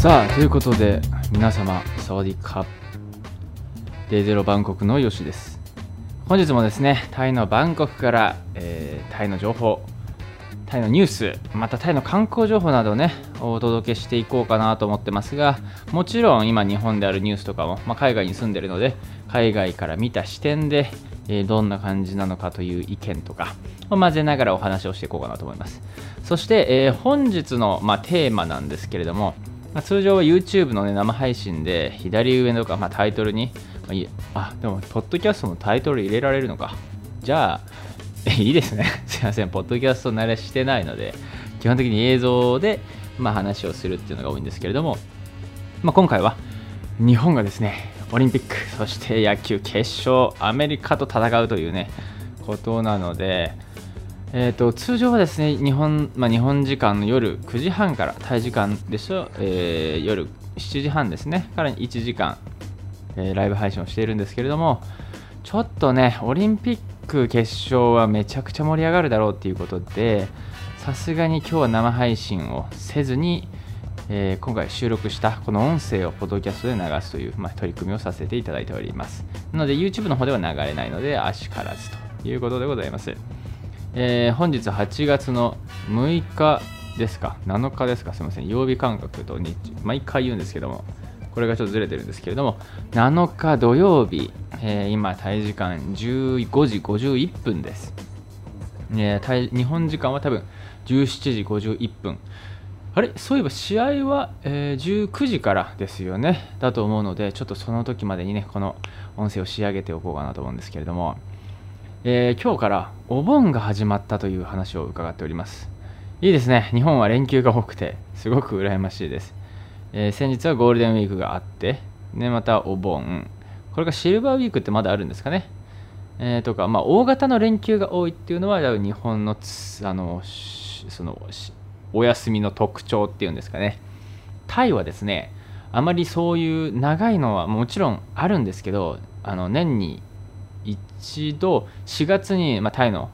さあということで皆様サワディカデイゼロバンコクのヨシです。本日もですねタイのバンコクから、えータイの情報タイのニュースまたタイの観光情報などをねお届けしていこうかなと思ってますがもちろん今日本であるニュースとかも、まあ、海外に住んでるので海外から見た視点で、えーどんな感じなのかという意見とかを混ぜながらお話をしていこうかなと思います。そして、えー本日の、まあ、テーマなんですけれども、まあ、通常は YouTube の、ね、生配信で左上のか、ま、タイトルに、まあいいあでもポッドキャストのタイトル入れられるのか。じゃあ いいですね。すいません。ポッドキャスト慣れしてないので、基本的に映像で、まあ、話をするっていうのが多いんですけれども、まあ、今回は日本がですね、オリンピック、そして野球決勝、アメリカと戦うというね、ことなので、えー、と通常はですね日本,、まあ、日本時間の夜9時半から、タイ時間でしょ、えー夜7時半ですね、から1時間、えーライブ配信をしているんですけれども、ちょっとね、オリンピック決勝はめちゃくちゃ盛り上がるだろうっていうことで、さすがに今日は生配信をせずに、えー今回収録したこの音声をポッドキャストで流すという、まあ、取り組みをさせていただいております。なので YouTube の方では流れないので、あしからずということでございます。えー本日8月の6日ですか、7日ですか、すみません、曜日感覚と日、毎回言うんですけども、これがちょっとずれてるんですけれども、7日土曜日、えー今、タイ時間15時51分です。えータイ日本時間は多分17時51分。あれ？そういえば試合は、えー19時からですよね。だと思うので、ちょっとその時までにね、この音声を仕上げておこうかなと思うんですけれども、えー今日からお盆が始まったという話を伺っております。いいですね。日本は連休が多くて、すごく羨ましいです。えー先日はゴールデンウィークがあって、ね、またお盆。これがシルバーウィークってまだあるんですかね。えーとか、まあ、大型の連休が多いっていうのは、日本のあのそのお休みの特徴っていうんですかね。タイはですね、あまりそういう長いのはもちろんあるんですけど、あの年に一度4月に、まあ、タイの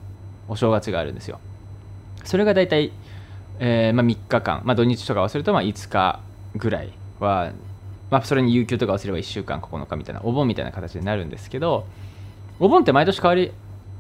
お正月があるんですよ。それが大体、えーまあ、3日間、まあ、土日とか忘れるとまあ5日ぐらいは、まあ、それに有給とか忘れれば1週間9日みたいなお盆みたいな形になるんですけどお盆って毎年変わり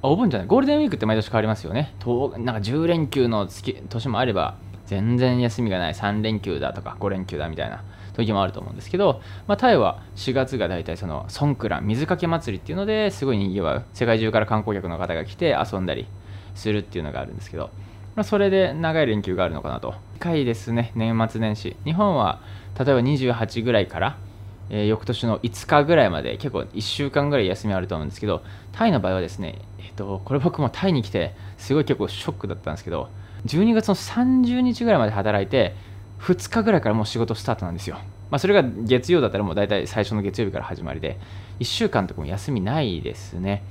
あお盆じゃないゴールデンウィークって毎年変わりますよね。となんか10連休の月年もあれば全然休みがない3連休だとか5連休だみたいな時もあると思うんですけど、まあ、タイは4月が大体そのソンクラン水かけ祭りっていうのですごいにぎわう世界中から観光客の方が来て遊んだりするっていうのがあるんですけど、まあ、それで長い連休があるのかなと。近いですね。年末年始。日本は例えば28ぐらいから、えー翌年の5日ぐらいまで結構1週間ぐらい休みあると思うんですけどタイの場合はですね、えっとこれ僕もタイに来てすごい結構ショックだったんですけど12月の30日ぐらいまで働いて2日ぐらいからもう仕事スタートなんですよ、まあ、それが月曜だったらもう大体最初の月曜日から始まりで1週間とかも休みないですね。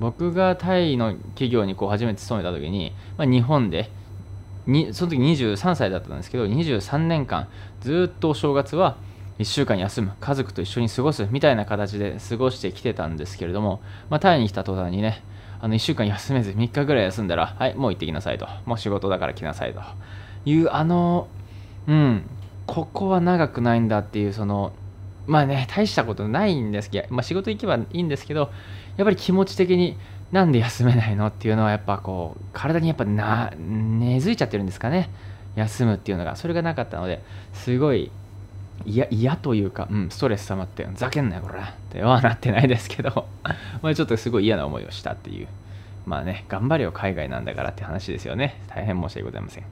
僕がタイの企業にこう初めて勤めた時に、まあ、日本でにその時23歳だったんですけど23年間ずっとお正月は1週間休む家族と一緒に過ごすみたいな形で過ごしてきてたんですけれども、まあ、タイに来た途端にねあの1週間休めず3日ぐらい休んだらはいもう行ってきなさいと。もう仕事だから来なさいと。いうあのうんここは長くないんだっていうそのまあね大したことないんですけど、まあ、仕事行けばいいんですけどやっぱり気持ち的になんで休めないのっていうのはやっぱこう体にやっぱな根付いちゃってるんですかね。休むっていうのが。それがなかったのですごい嫌というか、うん、ストレス溜まってふざけんなよこれってはなってないですけど。まあちょっとすごい嫌な思いをしたっていう。まあね頑張れよ海外なんだからって話ですよね。大変申し訳ございません。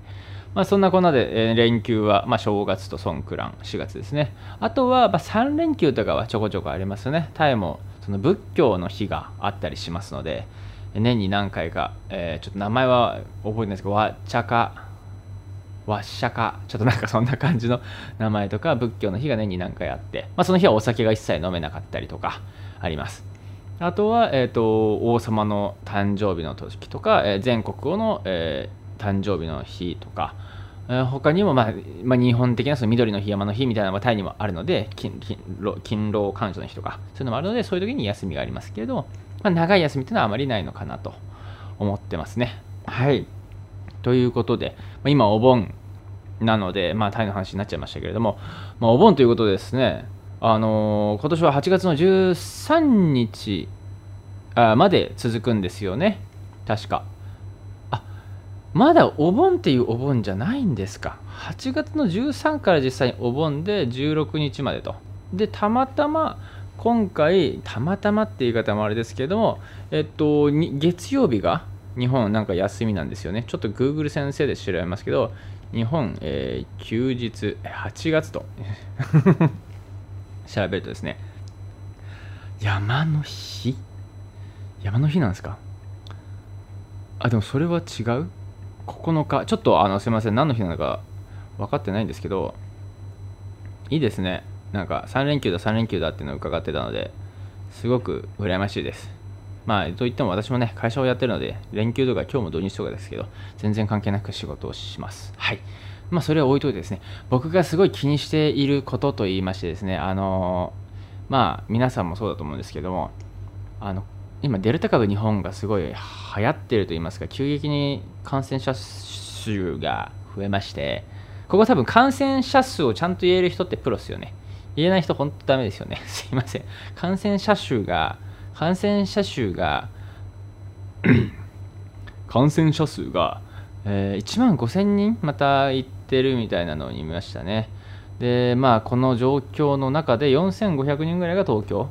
まあそんなこんなで、えー連休は、まあ、正月とソンクラン4月ですね。あとは、まあ、3連休とかはちょこちょこありますね。タイもその仏教の日があったりしますので年に何回か、えーちょっと名前は覚えてないですけどワッチャカワッシャカちょっとなんかそんな感じの 名前とか仏教の日が年に何回あって、まあ、その日はお酒が一切飲めなかったりとかあります。あとは、えー、と王様の誕生日の時とか、えー全国の、えー誕生日の日とか、他にも、まあまあ、日本的なその緑の日山の日みたいなのがタイにもあるので勤労勤労感謝の日とかそういうのもあるのでそういう時に休みがありますけれど、まあ、長い休みっていうのはあまりないのかなと思ってますね。はいということで、まあ、今お盆なので、まあ、タイの話になっちゃいましたけれども、まあ、お盆ということでですね、あのー、今年は8月の13日まで続くんですよね、確か。まだお盆っていうお盆じゃないんですか。8月の13から実際にお盆で16日までと。で、たまたま今回、たまたまって言い方もあれですけども、えっと、月曜日が日本なんか休みなんですよね。ちょっと Google 先生で調べますけど、日本、えー、休日8月と 調べるとですね、山の日？山の日なんですか？あ、でもそれは違う？?9 日。ちょっとあのすいません、何の日なのか分かってないんですけど、いいですね。なんか3連休だ3連休だっていうのを伺ってたのですごく羨ましいですまあといっても私もね会社をやってるので連休とか今日も土日とかですけど全然関係なく仕事をしますはいまあそれは置いといてですね僕がすごい気にしていることと言いましてですねあのまあ皆さんもそうだと思うんですけどもあの今デルタ株日本がすごい流行ってると言いますか急激に感染者数が増えましてここ多分感染者数をちゃんと言える人ってプロっすよね言えない人、本当ダメですよね。すいません。感染者数が、感染者数が 感染者数が、えー、1万5000人また行ってるみたいなのを見ましたね。で、まあ、この状況の中で4500人ぐらいが東京。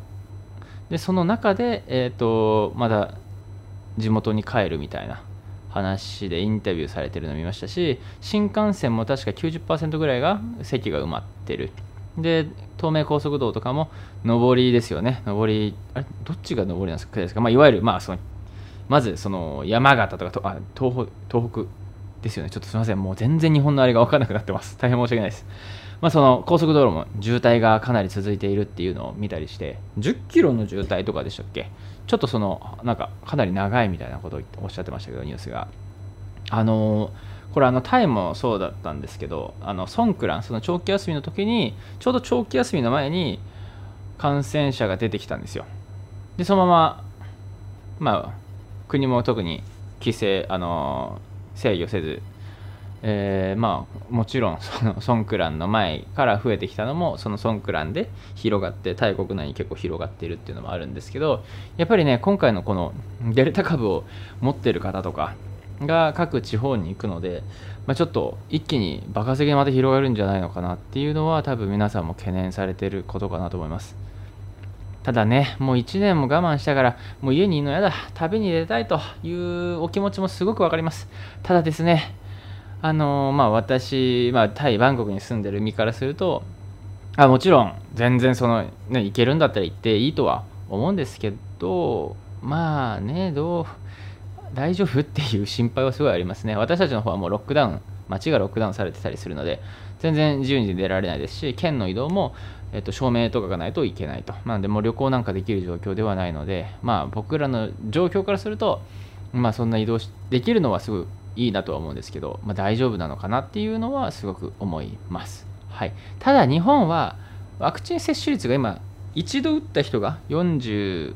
で、その中で、えっ、ー、と、まだ地元に帰るみたいな話でインタビューされてるのを見ましたし、新幹線も確か90%ぐらいが席が埋まってる。で、東名高速道とかも上りですよね。上り、あれどっちが上りなんですか、まあ、いわゆる、まあ、そのまずその山形とかとあ東東北ですよね。ちょっとすみません。もう全然日本のあれが分からなくなってます。大変申し訳ないです。まあ、その高速道路も渋滞がかなり続いているっていうのを見たりして、10キロの渋滞とかでしたっけ？ちょっとその、なんかかなり長いみたいなことをおっしゃってましたけど、ニュースが。あのこれあのタイもそうだったんですけどあのソンクランその長期休みの時にちょうど長期休みの前に感染者が出てきたんですよでそのまままあ国も特に規制あの制御せずえー、まあもちろんそのソンクランの前から増えてきたのもそのソンクランで広がってタイ国内に結構広がっているっていうのもあるんですけどやっぱりね今回のこのデルタ株を持ってる方とかが各地方に行くので、まあ、ちょっと一気にバカせげまで広がるんじゃないのかなっていうのは多分皆さんも懸念されてることかなと思います。ただねもう1年も我慢したからもう家にいるのやだ旅に出たいというお気持ちもすごく分かります。ただですねあの、まあ私、まあ、タイバンコクに住んでる身からするとあもちろん全然その、ね、行けるんだったら行っていいとは思うんですけどまあねどう大丈夫っていう心配はすごいありますね。私たちの方はもうロックダウン、街がロックダウンされてたりするので、全然自由に出られないですし、県の移動も、えっと、証明とかがないといけないと。なので、もう旅行なんかできる状況ではないので、まあ、僕らの状況からすると、まあ、そんな移動できるのはすごいいいなとは思うんですけど、まあ、大丈夫なのかなっていうのはすごく思います。はい、ただ、日本はワクチン接種率が今、一度打った人が45%。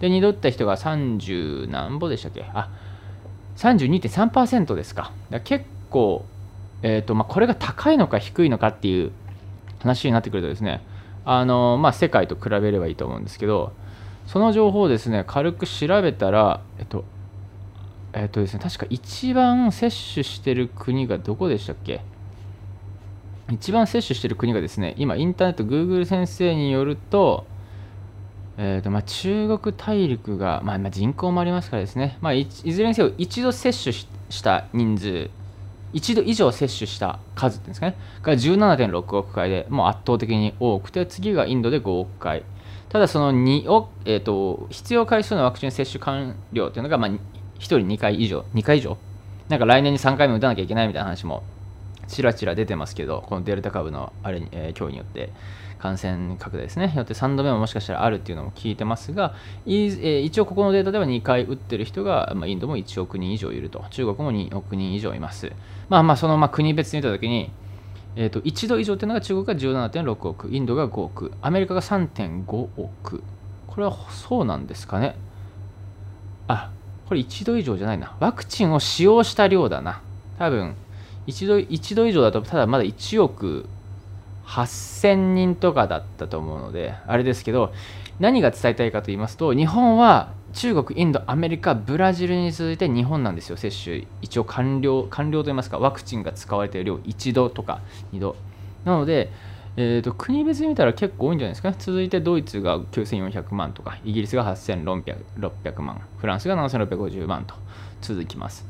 で、2度打った人が30何歩でしたっけ？あ、32.3%ですか。か結構、えーとまあ、これが高いのか低いのかっていう話になってくるとですね、あのまあ、世界と比べればいいと思うんですけど、その情報をですね、軽く調べたら、えっと、えっとですね、確か一番接種してる国がどこでしたっけ？一番接種してる国がですね、今、インターネット、Google 先生によると、えーとまあ、中国大陸が、まあ、まあ、人口もありますからですね、まあ、いずれにせよ一度接種した人数一度以上接種した数っていうんですかね。が17.6億回でもう圧倒的に多くて次がインドで5億回。ただその2億、えーと、必要回数のワクチン接種完了というのが、まあ、人2回以上2回以上？なんか来年に3回目打たなきゃいけないみたいな話もちらちら出てますけどこのデルタ株のあれに、えー、今日によって感染拡大ですね、よって3度目ももしかしたらあるっていうのも聞いてますが、一応ここのデータでは2回打ってる人が、まインドも1億人以上いると、中国も2億人以上います。まあまあ、そのま国別に見たときに、えー、と1度以上というのが中国が17.6億、インドが5億、アメリカが3.5億。これはそうなんですかね？あ、これ1度以上じゃないな。ワクチンを使用した量だな。多分、1度 ,1 度以上だと、ただまだ1億8000人とかだったと思うので、あれですけど、何が伝えたいかと言いますと、日本は中国、インド、アメリカ、ブラジルに続いて日本なんですよ、接種。一応完了、完了と言いますか、ワクチンが使われている量、1度とか2度。なので、えーと、国別に見たら結構多いんじゃないですか？ね。続いてドイツが9400万とか、イギリスが8600万、フランスが7650万と続きます。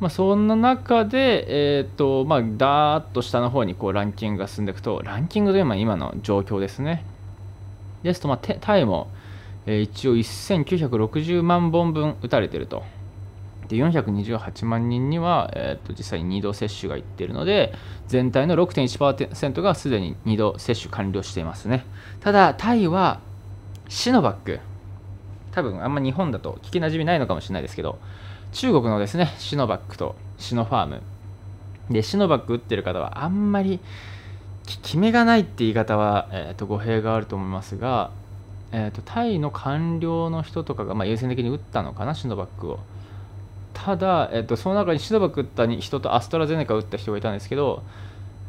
まあ、そんな中で、えーとまあ、だーっと下の方にこうランキングが進んでいくと、ランキングというのは今の状況ですね。ですと、まあ、タイも、えー、一応1960万本分打たれていると。で428万人には、えー、と実際に2度接種がいっているので全体の6.1%がすでに2度接種完了していますね。ただタイはシノバック多分あんま日本だと聞きなじみないのかもしれないですけど中国のですねシノバックとシノファーム。でシノバック打ってる方はあんまり決めがないって言い方は、えー、と語弊があると思いますが、えー、とタイの官僚の人とかが、まあ、優先的に打ったのかなシノバックを。ただ、えっと、その中にシノバック打った人とアストラゼネカ打った人がいたんですけど、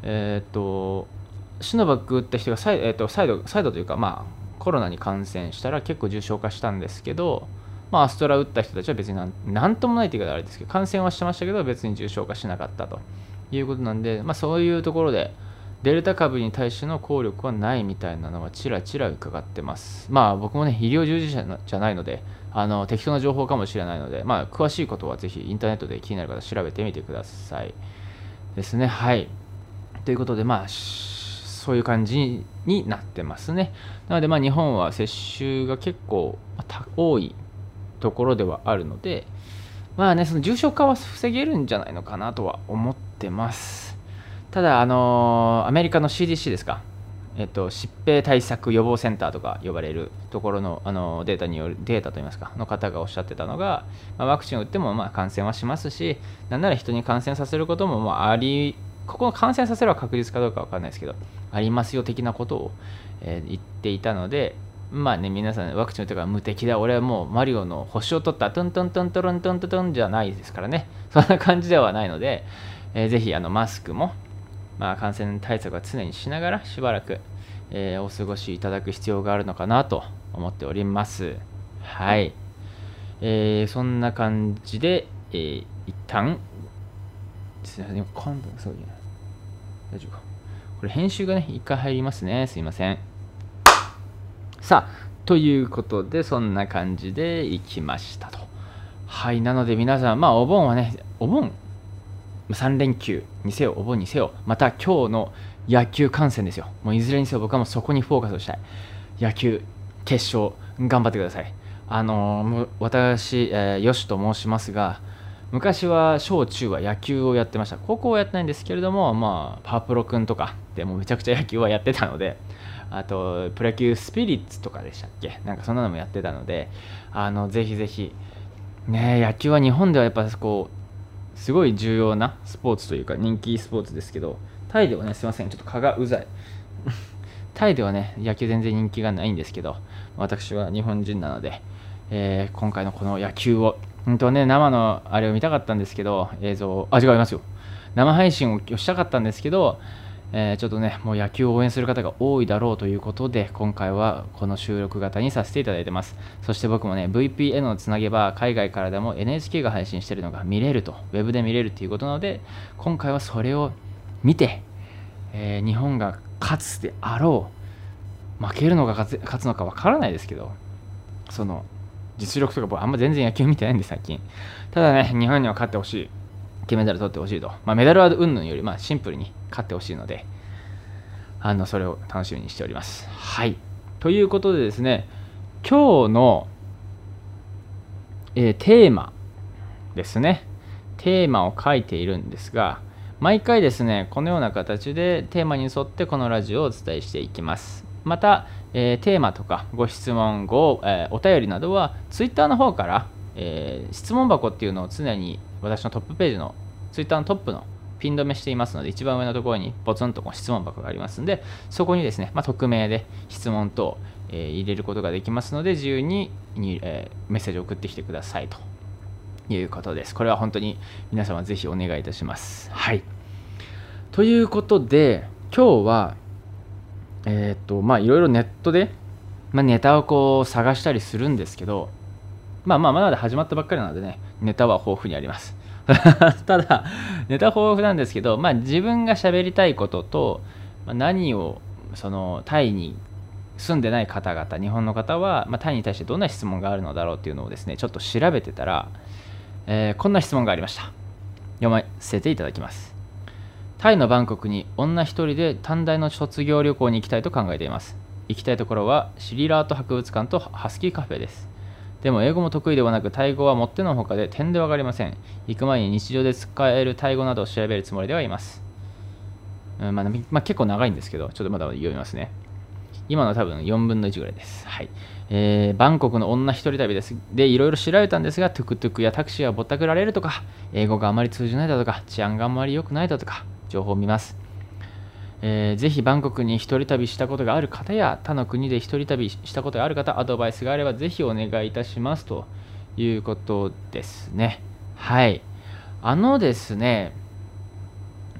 えっと、シノバック打った人が再,、えっと、再度再度というか、まあ、コロナに感染したら結構重症化したんですけど、まあ、アストラ打った人たちは別になんなんともないというかあれですけど、感染はしてましたけど、別に重症化しなかったということなんで、まあ、そういうところで、デルタ株に対しての効力はないみたいなのはちらちら伺ってます。まあ僕もね、医療従事者じゃないので、あの適当な情報かもしれないので、まあ詳しいことはぜひインターネットで気になる方調べてみてください。ですね。はい。ということで、まあ、そういう感じになってますね。なので、まあ日本は接種が結構多いところではあるので、まあね、その重症化は防げるんじゃないのかなとは思ってます。ただ、あのー、アメリカの CDC ですか、えっと、疾病対策予防センターとか呼ばれるところの、あのデータによるデータといいますかの方がおっしゃってたのが、まあ、ワクチンを打ってもまあ感染はしますしなんなら人に感染させることもまあありここの感染させるは確実かどうか分かんないですけどありますよ的なことを、えー、言っていたのでまあね皆さんワクチン打ってから無敵だ。俺はもうマリオの星を取った。トントントントントントントンじゃないですからね。そんな感じではないので、えー、ぜひあのマスクもまあ、感染対策は常にしながらしばらく、えー、お過ごしいただく必要があるのかなと思っております。はい。えー、そんな感じで、えー、一旦、すみません、今度、そう大丈夫か。これ編集がね、一回入りますね。すいません。さあ、ということで、そんな感じでいきましたと。はい、なので皆さん、まあ、お盆はね、お盆3連休にせよ、お盆にせよ、また今日の野球観戦ですよ。もういずれにせよ僕はもうそこにフォーカスをしたい。野球決勝、頑張ってください。あのー、私、えー、よしと申しますが、昔は小中は野球をやってました。高校はやってないんですけれども、まあ、パープロ君とかでもめちゃくちゃ野球はやってたので、あと、プロ野球スピリッツとかでしたっけ？なんかそんなのもやってたので、あの、ぜひぜひ、ね野球は日本ではやっぱこう、すごい重要なスポーツというか人気スポーツですけど、タイではね、すいません、ちょっと蚊がうざい。タイではね、野球全然人気がないんですけど、私は日本人なので、えー、今回のこの野球を、本当はね、生のあれを見たかったんですけど、映像、あ、違いますよ。生配信をしたかったんですけど、えー、ちょっとね、もう野球を応援する方が多いだろうということで、今回はこの収録型にさせていただいてます。そして僕もね、VPN をつなげば、海外からでも NHK が配信してるのが見れると、ウェブで見れるということなので、今回はそれを見て、えー、日本が勝つであろう、負けるのか勝つのかわからないですけど、その、実力とか僕あんま全然野球見てないんで最近。ただね、日本には勝ってほしい。金メダル取ってほしいと。まあ、メダルは云々より、まあ、シンプルに勝ってほしいので、あの、それを楽しみにしております。はい。ということでですね、今日の、えー、テーマですね。テーマを書いているんですが、毎回ですね、このような形でテーマに沿ってこのラジオをお伝えしていきます。また、えー、テーマとかご質問、ご、えー、お便りなどは Twitter の方から、え、質問箱っていうのを常に私のトップページの Twitter のトップのピン止めしていますので、一番上のところにポツンとこう質問箱がありますので、そこにですね、まあ、匿名で質問等、えー、入れることができますので、自由にに、えー、メッセージを送ってきてくださいということです。これは本当に皆様ぜひお願いいたします。はい。ということで、今日は、えっ、と、まあ、いろいろネットで、まあ、ネタをこう探したりするんですけど、まあまあ、まだ始まったばっかりなのでね、ネタは豊富にあります。ただ、ネタ豊富なんですけど、まあ、自分が喋りたいことと、まあ、何をそのタイに住んでない方々、日本の方は、まあ、タイに対してどんな質問があるのだろうっていうのをですね、ちょっと調べてたら、えー、こんな質問がありました。読ませていただきます。タイのバンコクに女一人で短大の卒業旅行に行きたいと考えています。行きたいところはシリラート博物館とハスキーカフェです。でも英語も得意ではなく、タイ語はもってのほかで点でわかりません。行く前に日常で使えるタイ語などを調べるつもりではいます。うんまあ、まあ、結構長いんですけど、ちょっとまだ読みますね。今の多分4分の1ぐらいです。はい。えー、バンコクの女一人旅です。で、いろいろ調べたんですが、トゥクトゥクやタクシーはぼったくられるとか、英語があまり通じないだとか、治安があまり良くないだとか、情報を見ます。えー、ぜひバンコクに一人旅したことがある方や他の国で一人旅したことがある方、アドバイスがあればぜひお願いいたしますということですね。はい。あのですね、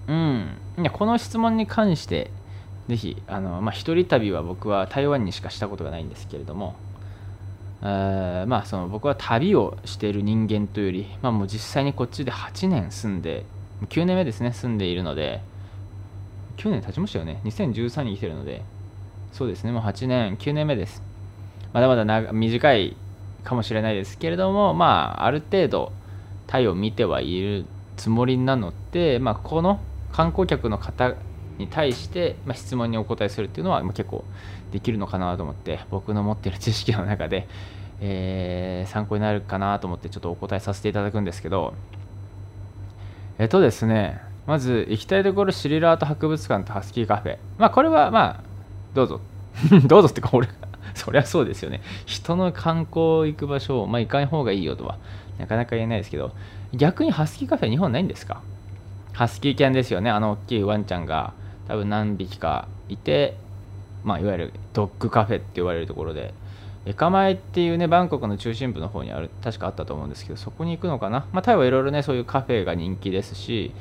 うん、この質問に関して、ぜひ、あのまあ、一人旅は僕は台湾にしかしたことがないんですけれども、えまあ、その僕は旅をしている人間というより、まあ、もう実際にこっちで8年住んで、9年目ですね、住んでいるので、9年経ちましたよね。2013に来てるので、そうですね、もう8年、9年目です。まだまだ短いかもしれないですけれども、まあ、ある程度、タイを見てはいるつもりなので、まあ、この観光客の方に対して、まあ、質問にお答えするっていうのは、まあ、結構できるのかなと思って、僕の持ってる知識の中で、えー、参考になるかなと思って、ちょっとお答えさせていただくんですけど、えっとですね、まず行きたいところシリラート博物館とハスキーカフェ。まあこれはまあ、どうぞ。どうぞってか俺、そりゃそうですよね。人の観光行く場所を、まあ行かない方がいいよとは、なかなか言えないですけど、逆にハスキーカフェ日本ないんですか？ハスキー犬ですよね。あの大きいワンちゃんが多分何匹かいて、まあいわゆるドッグカフェって言われるところで、エカマエっていうね、バンコクの中心部の方にある、確かあったと思うんですけど、そこに行くのかな？まあタイはいろいろね、そういうカフェが人気ですし、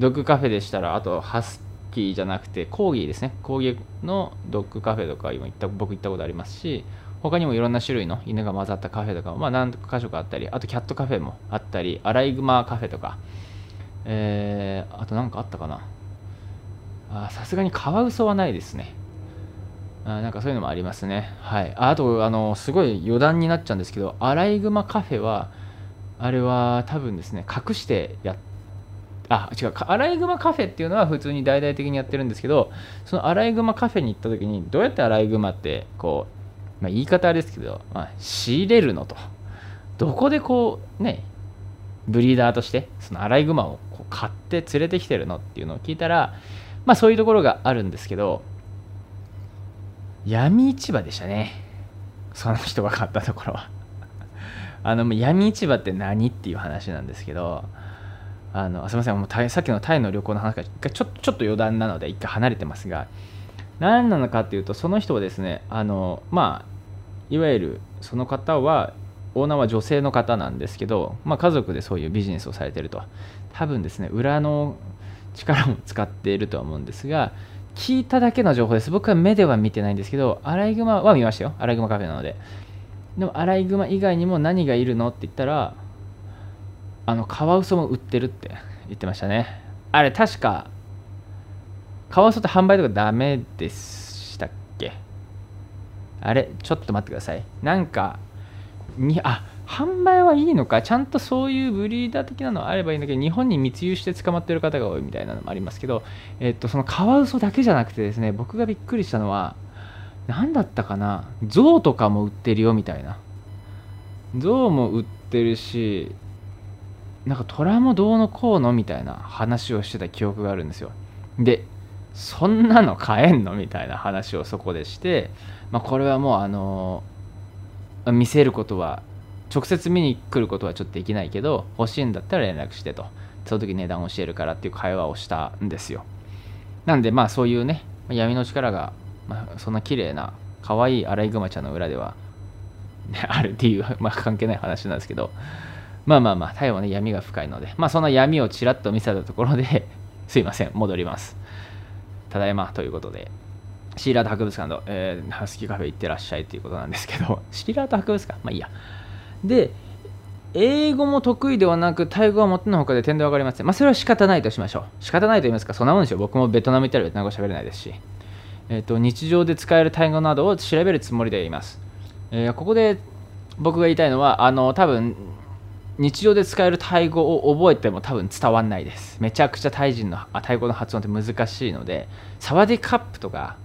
ドッグカフェでしたら、あとハスキーじゃなくてコーギーですね。コーギーのドッグカフェとか今行った僕行ったことありますし、他にもいろんな種類の犬が混ざったカフェとかも、まあ、何箇所かあったり、あとキャットカフェもあったり、アライグマカフェとか、えー、あと何かあったかな。さすがにカワウソはないですね。あなんかそういうのもありますね。はい。あと、あの、すごい余談になっちゃうんですけど、アライグマカフェは、あれは多分ですね、隠してやってあ、違う、アライグマカフェっていうのは普通に大々的にやってるんですけど、そのアライグマカフェに行った時に、どうやってアライグマって、こう、まあ、言い方あれですけど、まあ、仕入れるのと。どこでこう、ね、ブリーダーとして、そのアライグマをこう買って連れてきてるのっていうのを聞いたら、まあそういうところがあるんですけど、闇市場でしたね。その人が買ったところは。あの、闇市場って何っていう話なんですけど、あのすみません。もうさっきのタイの旅行の話がちょちょっと余談なので一回離れてますが何なのかっていうとその人はですねあのまあいわゆるその方はオーナーは女性の方なんですけど、まあ、家族でそういうビジネスをされてると。多分ですね裏の力も使っているとは思うんですが聞いただけの情報です。僕は目では見てないんですけどアライグマは見ましたよ。アライグマカフェなので。でもアライグマ以外にも何がいるのって言ったらあのカワウソも売ってるって言ってましたね。あれ確かカワウソって販売とかダメでしたっけ？あれちょっと待ってください。なんかにあ販売はいいのか？ちゃんとそういうブリーダー的なのあればいいんだけど日本に密輸して捕まってる方が多いみたいなのもありますけど、えっと、そのカワウソだけじゃなくてですね僕がびっくりしたのは何だったかな？象とかも売ってるよみたいな。象も売ってるしなんか虎もどうのこうのみたいな話をしてた記憶があるんですよ。で、そんなの買えんのみたいな話をそこでして、まあ、これはもうあの見せることは直接見に来ることはちょっとできないけど欲しいんだったら連絡してと。その時値段教えるからっていう会話をしたんですよ。なんでまあそういうね闇の力が、まあ、そんな綺麗な可愛いアライグマちゃんの裏では、ね、あるっていう、まあ、関係ない話なんですけど。まあまあまあ、タイはね、闇が深いので、まあその闇をちらっと見せたところで すいません、戻ります。ただいまということで、シーラート博物館と、えー、ハスキーカフェ行ってらっしゃいということなんですけど、シーラート博物館？まあいいや。で、英語も得意ではなく、タイ語はもってのほかで点で分かりません。まあ、それは仕方ないとしましょう。仕方ないと言いますか、そんなもんですよ。僕もベトナム行ったらベトナム語喋れないですし、えーと、日常で使えるタイ語などを調べるつもりでいます。えー、ここで僕が言いたいのは、あの、多分日常で使えるタイ語を覚えても多分伝わんないです。めちゃくちゃタイ人のタイ語の発音って難しいので、サワディカップとか、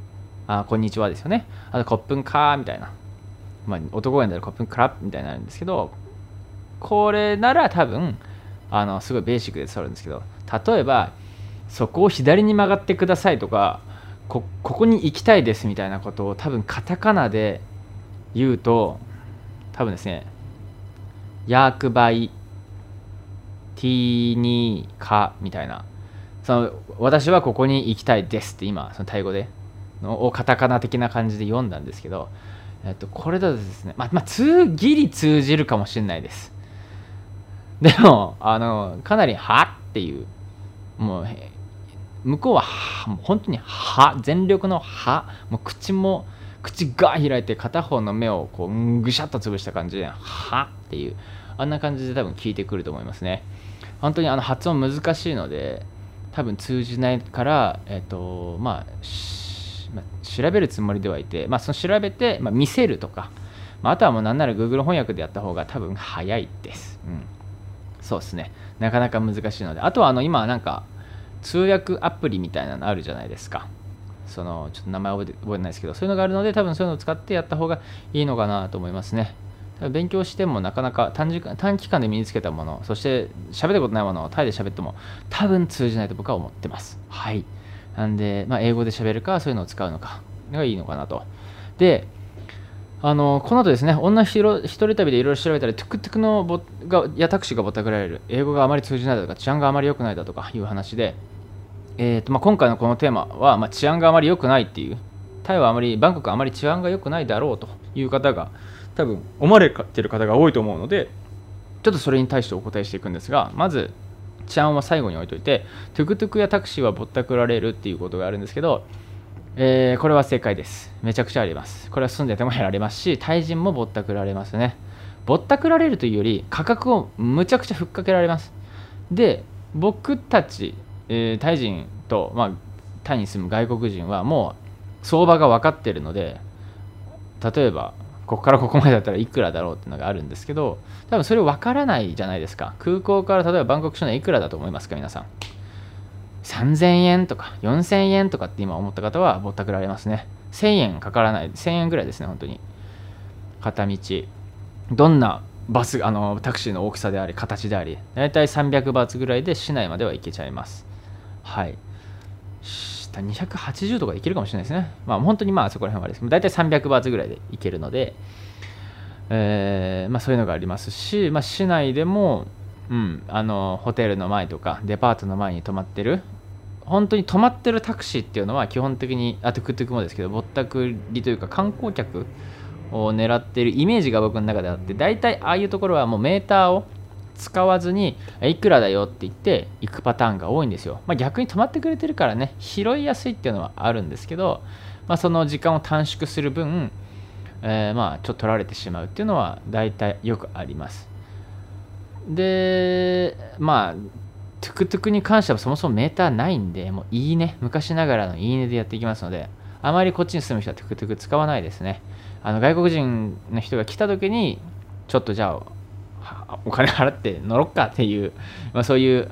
あこんにちはですよね。あと、コップンカーみたいな。まあ、男が言うんだらコップンクラップみたいになるんですけど、これなら多分あのすごいベーシックで伝わるんですけど例えばそこを左に曲がってくださいとかここに行きたいですみたいなことを多分カタカナで言うと多分ですねヤークバイティーニーカみたいな。その私はここに行きたいですって今そのタイ語でのをカタカナ的な感じで読んだんですけど、えっと、これだとですねまあ、まあ、通ギリ通じるかもしれないです。でも、あの、かなり、はっていう、もう、向こうは、もう本当に、は、全力のは、もう口も、口が開いて片方の目をこうぐしゃっと潰した感じで、はっていう、あんな感じで多分聞いてくると思いますね。本当にあの発音難しいので、多分通じないから、えっ、と、まあ、まあ、調べるつもりではいて、まあ、その調べて、まあ、見せるとか、まあ、あとはもうなんなら Google 翻訳でやった方が多分早いです。うん。そうですね。なかなか難しいので。あとはあの今なんか通訳アプリみたいなのあるじゃないですか。そのちょっと名前覚えて覚えてないですけどそういうのがあるので多分そういうのを使ってやった方がいいのかなと思いますね。勉強してもなかなか短時間短期間で身につけたものそして喋ったことないものをタイで喋っても多分通じないと僕は思ってます。はい。なんで、まあ、英語で喋るかそういうのを使うのかがいいのかなと。であのこの後ですね、女一人旅でいろいろ調べたら、トゥクトゥクのボがやタクシーがぼったくられる、英語があまり通じないだとか、治安があまり良くないだとかいう話で、えーとまあ、今回のこのテーマは、まあ、治安があまり良くないっていう、タイはあまり、バンコクはあまり治安が良くないだろうという方が、多分思われてる方が多いと思うので、ちょっとそれに対してお答えしていくんですが、まず、治安は最後に置いといて、トゥクトゥクやタクシーはぼったくられるっていうことがあるんですけど、えー、これは正解です。めちゃくちゃあります。これは住んでてもやられますし、対人もぼったくられますね。ぼったくられるというより、価格をむちゃくちゃふっかけられます。で、僕たち、えー、タイ人と、まあ、タイに住む外国人はもう相場が分かってるので、例えば、ここからここまでだったらいくらだろうっていうのがあるんですけど、多分それ分からないじゃないですか。空港から例えばバンコク市内いくらだと思いますか、皆さん。3000円とか4000円とかって今思った方はぼったくられますね。1000円かからない、1000円ぐらいですね、本当に。片道。どんなバス、あの、タクシーの大きさであり、形であり、だいたい300バーツぐらいで市内までは行けちゃいます。はい。下280とかで行けるかもしれないですね。まあ本当にまあそこら辺はあれです。だいたい300バーツぐらいで行けるので、えー、まあそういうのがありますし、まあ市内でも、うん、あのホテルの前とかデパートの前に泊まってる本当に止まってるタクシーっていうのは基本的にあトゥクトゥクもですけどぼったくりというか観光客を狙ってるイメージが僕の中であって大体ああいうところはもうメーターを使わずにいくらだよって言って行くパターンが多いんですよ、まあ、逆に止まってくれてるからね拾いやすいっていうのはあるんですけど、まあ、その時間を短縮する分、えー、まあちょっと取られてしまうっていうのは大体よくありますでまあトゥクトゥクに関してはそもそもメーターないんで、もう言い値、昔ながらの言い値でやっていきますので、あまりこっちに住む人はトゥクトゥク使わないですね。あの外国人の人が来た時に、ちょっとじゃあ、お金払って乗ろっかっていう、まあ、そういう、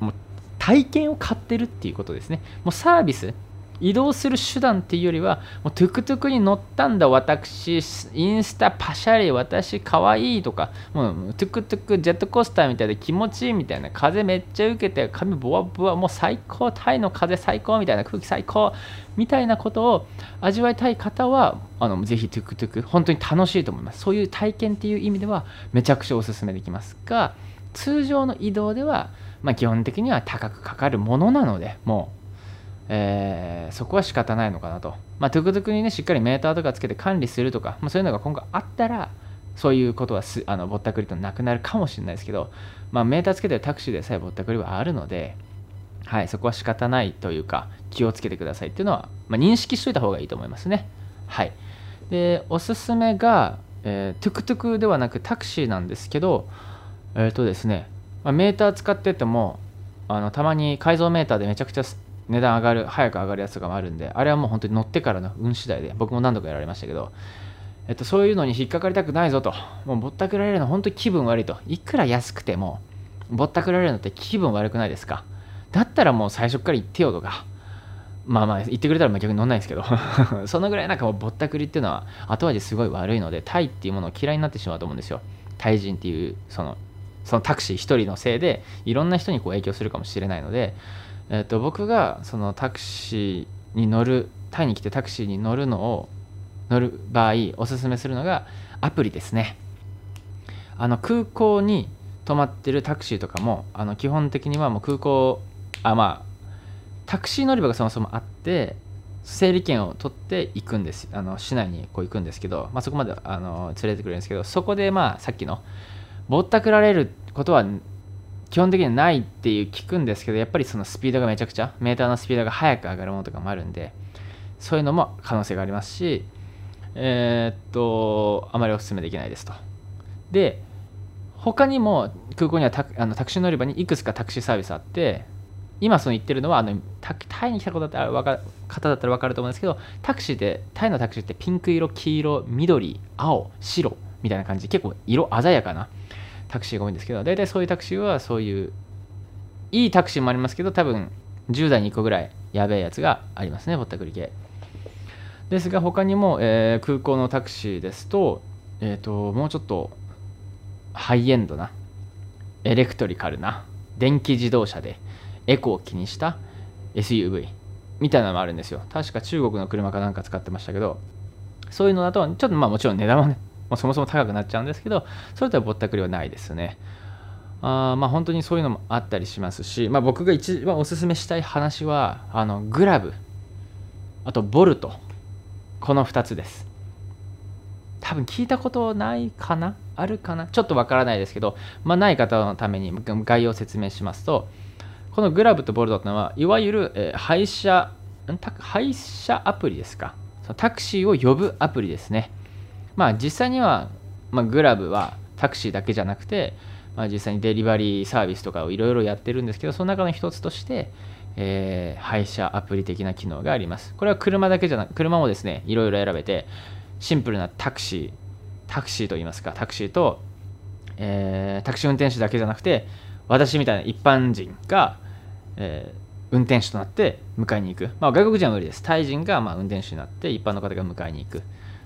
もう体験を買ってるっていうことですね。もうサービス、移動する手段っていうよりは、もうトゥクトゥクに乗ったんだ、私、インスタパシャリ、私かわいいとか、もうトゥクトゥクジェットコースターみたいで気持ちいいみたいな、風めっちゃ受けて、髪ボワボワ、もう最高、タイの風最高。みたいな、空気最高みたいなことを味わいたい方は、あのぜひトゥクトゥク、本当に楽しいと思います。そういう体験っていう意味では、めちゃくちゃおすすめできますが、通常の移動では、まあ、基本的には高くかかるものなので、もうえー、そこは仕方ないのかなと。まあ、トゥクトゥクにね、しっかりメーターとかつけて管理するとか、まあ、そういうのが今後あったら、そういうことはすあのぼったくりとなくなるかもしれないですけど、まあ、メーターつけてるタクシーでさえぼったくりはあるので、はい、そこは仕方ないというか気をつけてくださいっていうのは、まあ、認識しといた方がいいと思いますね。はい、でおすすめが、えー、トゥクトゥクではなくタクシーなんですけど、えっ、ー、とですね、まあ、メーター使っててもあのたまに改造メーターでめちゃくちゃ値段上がる早く上がるやつとかもあるんであれはもう本当に乗ってからの運次第で僕も何度かやられましたけど、えっと、そういうのに引っかかりたくないぞともうぼったくられるの本当に気分悪いといくら安くてもぼったくられるのって気分悪くないですか？だったらもう最初から言ってよとかまあまあ言ってくれたら逆に乗んないですけど そのぐらいなんかもうぼったくりっていうのは後味すごい悪いのでタイっていうものを嫌いになってしまうと思うんですよ。タイ人っていうそのそのタクシー1人のせいでいろんな人にこう影響するかもしれないのでえーと、僕がそのタクシーに乗るタイに来てタクシーに乗るのを乗る場合おすすめするのがアプリですね。あの空港に止まってるタクシーとかもあの基本的にはもう空港あまあタクシー乗り場がそもそもあって整理券を取って行くんですあの市内にこう行くんですけど、まあ、そこまであの連れてくれるんですけどそこでまあさっきのぼったくられることは基本的にはないっていう聞くんですけどやっぱりそのスピードがめちゃくちゃメーターのスピードが速く上がるものとかもあるんでそういうのも可能性がありますしえー、っとあまりお勧めできないですと。で他にも空港にはタあのタクシー乗り場にいくつかタクシーサービスあって今その言ってるのはあのタイに来たことだったらか方だったら分かると思うんですけどタクシーでタイのタクシーってピンク色黄色緑青白みたいな感じで結構色鮮やかなタクシーが多いんですけど大体そういうタクシーはそういういいタクシーもありますけど多分10代に1個ぐらいやべえやつがありますねぼったくり系。ですが他にも、えー、空港のタクシーですと,、えーと、もうちょっとハイエンドなエレクトリカルな電気自動車でエコを気にした SUV みたいなのもあるんですよ。確か中国の車かなんか使ってましたけどそういうのだとちょっとまあもちろん値段はねまあ、そもそも高くなっちゃうんですけど、それとはぼったくりはないですね。あまあ本当にそういうのもあったりしますし、まあ、僕が一番おすすめしたい話は、あのグラブ、あとボルト、この2つです。多分聞いたことないかな？あるかな？ちょっとわからないですけど、まあ、ない方のために概要を説明しますと、このグラブとボルトというのは、いわゆる、えー、配車、配車アプリですか？タクシーを呼ぶアプリですね。まあ実際には、まあ、グラブはタクシーだけじゃなくて、まあ、実際にデリバリーサービスとかをいろいろやってるんですけどその中の一つとして、えー、配車アプリ的な機能があります。これは車だけじゃなく車もですねいろいろ選べてシンプルなタクシータクシーと言いますかタクシーと、えー、タクシー運転手だけじゃなくて私みたいな一般人が、えー、運転手となって迎えに行く、まあ、外国人は無理です。タイ人がまあ運転手になって一般の方が迎えに行く。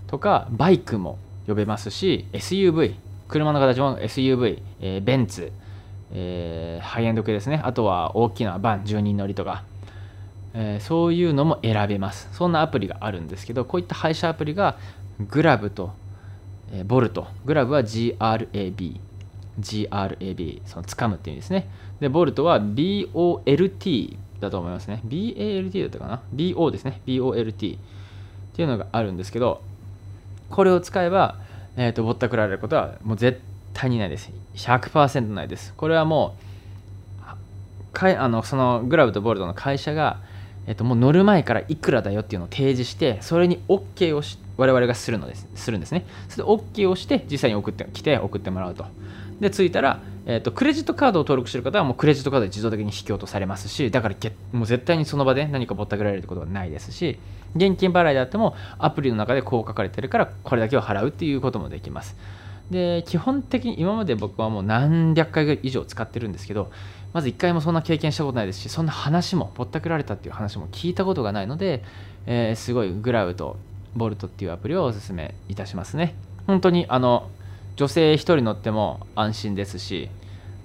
とかバイクも呼べますし SUV 車の形も SUV、えー、ベンツ、えー、ハイエンド系ですね。あとは大きなバン10人乗りとか、えー、そういうのも選べます。そんなアプリがあるんですけどこういった配車アプリがグラブと、えー、ボルト。グラブは GRAB GRAB その掴むっていう意味ですね。でボルトは BOLT だと思いますね。BALT だったかな？BO ですね。BOLT っていうのがあるんですけどこれを使えば、えーと、ぼったくられることはもう絶対にないです。100%ないです。これはもうかいあのそのグラブとボルトの会社が、えーと、もう乗る前からいくらだよっていうのを提示してそれに OK をし我々がするのですするんですね。それで OK をして実際に送ってきて送ってもらうと。で着いたら、えーと、クレジットカードを登録してる方はもうクレジットカードで自動的に引き落とされますしだからもう絶対にその場で何かぼったくられるってことはないですし現金払いであってもアプリの中でこう書かれてるからこれだけを払うっていうこともできます。で基本的に今まで僕はもう何百回以上使ってるんですけどまず1回もそんな経験したことないですしそんな話もぼったくられたっていう話も聞いたことがないので、えー、すごいグラウとボルトっていうアプリをおすすめいたしますね。本当にあの女性1人乗っても安心ですし、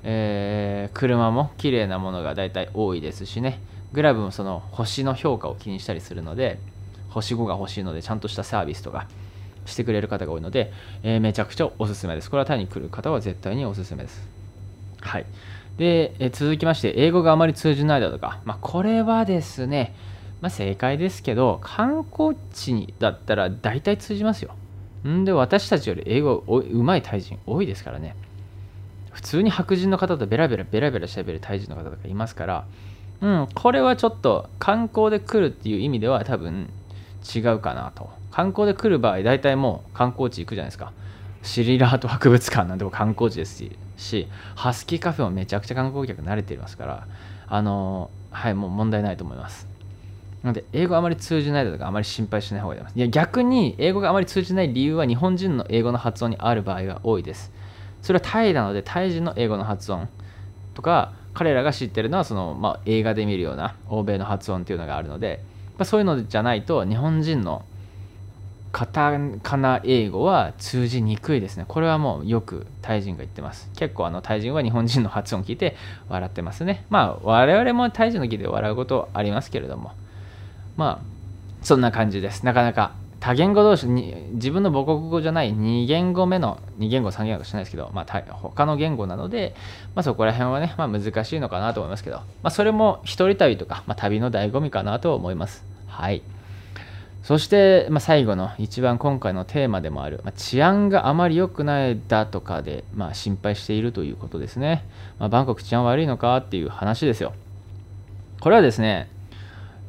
えー、車も綺麗なものが大体多いですしね。グラブもその星の評価を気にしたりするので星5が欲しいのでちゃんとしたサービスとかしてくれる方が多いので、えー、めちゃくちゃおすすめです。これはタイに来る方は絶対におすすめです。はい。で、えー、続きまして英語があまり通じないだとか、まあ、これはですね、まあ、正解ですけど観光地にだったら大体通じますよ。ん。で私たちより英語うまいタイ人多いですからね。普通に白人の方とベラベラベラベラしゃべるタイ人の方とかいますから。うんこれはちょっと観光で来るっていう意味では多分違うかなと。観光で来る場合大体もう観光地行くじゃないですか。シリラート博物館なんても観光地ですしハスキーカフェもめちゃくちゃ観光客慣れていますから。あのはいもう問題ないと思います。なので英語あまり通じないだとかあまり心配しない方がいいですいや逆に英語があまり通じない理由は日本人の英語の発音にある場合が多いですそれはタイなのでタイ人の英語の発音とか彼らが知ってるのはその、まあ、映画で見るような欧米の発音っていうのがあるので、まあ、そういうのじゃないと日本人のカタカナ英語は通じにくいですね。これはもうよくタイ人が言ってます。結構あのタイ人は日本人の発音を聞いて笑ってますね。まあ我々もタイ人の聞いて笑うことありますけれども。まあそんな感じです。なかなか多言語同士に自分の母国語じゃない2言語目の2言語3言語しないですけど、まあ、他の言語なので、まあ、そこら辺はね、まあ、難しいのかなと思いますけど、まあ、それも一人旅とか、まあ、旅の醍醐味かなと思います。はい。そして、まあ、最後の一番今回のテーマでもある、まあ、治安があまり良くないだとかで、まあ、心配しているということですね。まあ、バンコク治安悪いのかっていう話ですよ。これはですね、